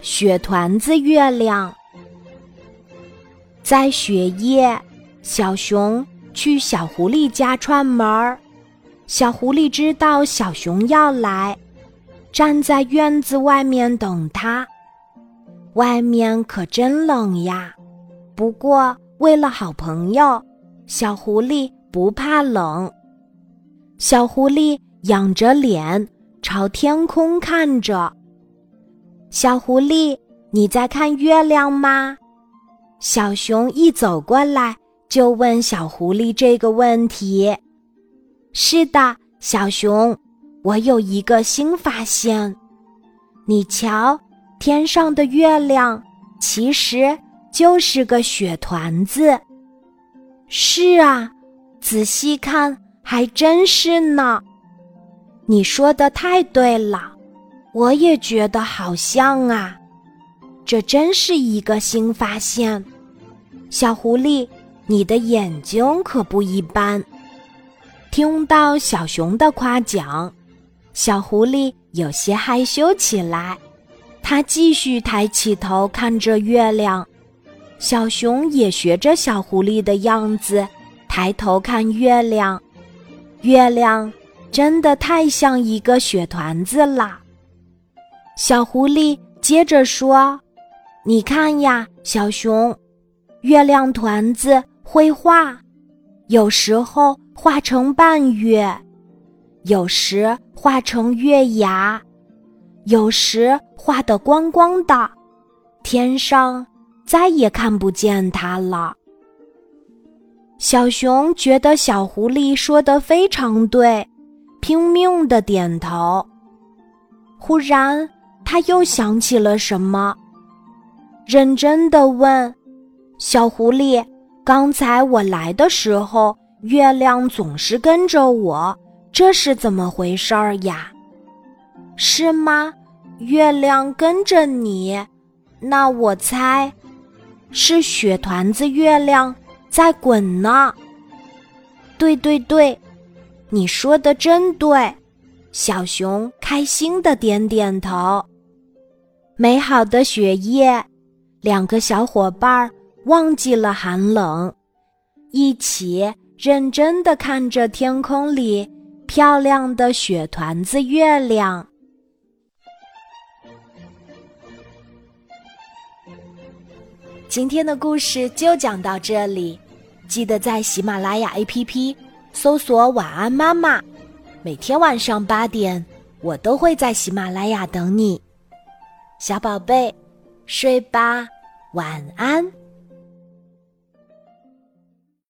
雪团子月亮。在雪夜，小熊去小狐狸家串门儿。小狐狸知道小熊要来，站在院子外面等他。外面可真冷呀！不过为了好朋友，小狐狸不怕冷。小狐狸仰着脸朝天空看着。小狐狸，你在看月亮吗？小熊一走过来就问小狐狸这个问题。是的，小熊，我有一个新发现。你瞧，天上的月亮其实就是个雪团子。是啊，仔细看还真是呢。你说的太对了。我也觉得好像啊，这真是一个新发现。小狐狸，你的眼睛可不一般。听到小熊的夸奖，小狐狸有些害羞起来。它继续抬起头看着月亮。小熊也学着小狐狸的样子，抬头看月亮。月亮真的太像一个雪团子了。小狐狸接着说：“你看呀，小熊，月亮团子会画，有时候画成半月，有时画成月牙，有时画得光光的，天上再也看不见它了。”小熊觉得小狐狸说的非常对，拼命的点头。忽然。他又想起了什么，认真的问：“小狐狸，刚才我来的时候，月亮总是跟着我，这是怎么回事儿呀？是吗？月亮跟着你，那我猜是雪团子月亮在滚呢。对对对，你说的真对。”小熊开心的点点头。美好的雪夜，两个小伙伴忘记了寒冷，一起认真的看着天空里漂亮的雪团子月亮。今天的故事就讲到这里，记得在喜马拉雅 APP 搜索“晚安妈妈”，每天晚上八点，我都会在喜马拉雅等你。小宝贝，睡吧，晚安。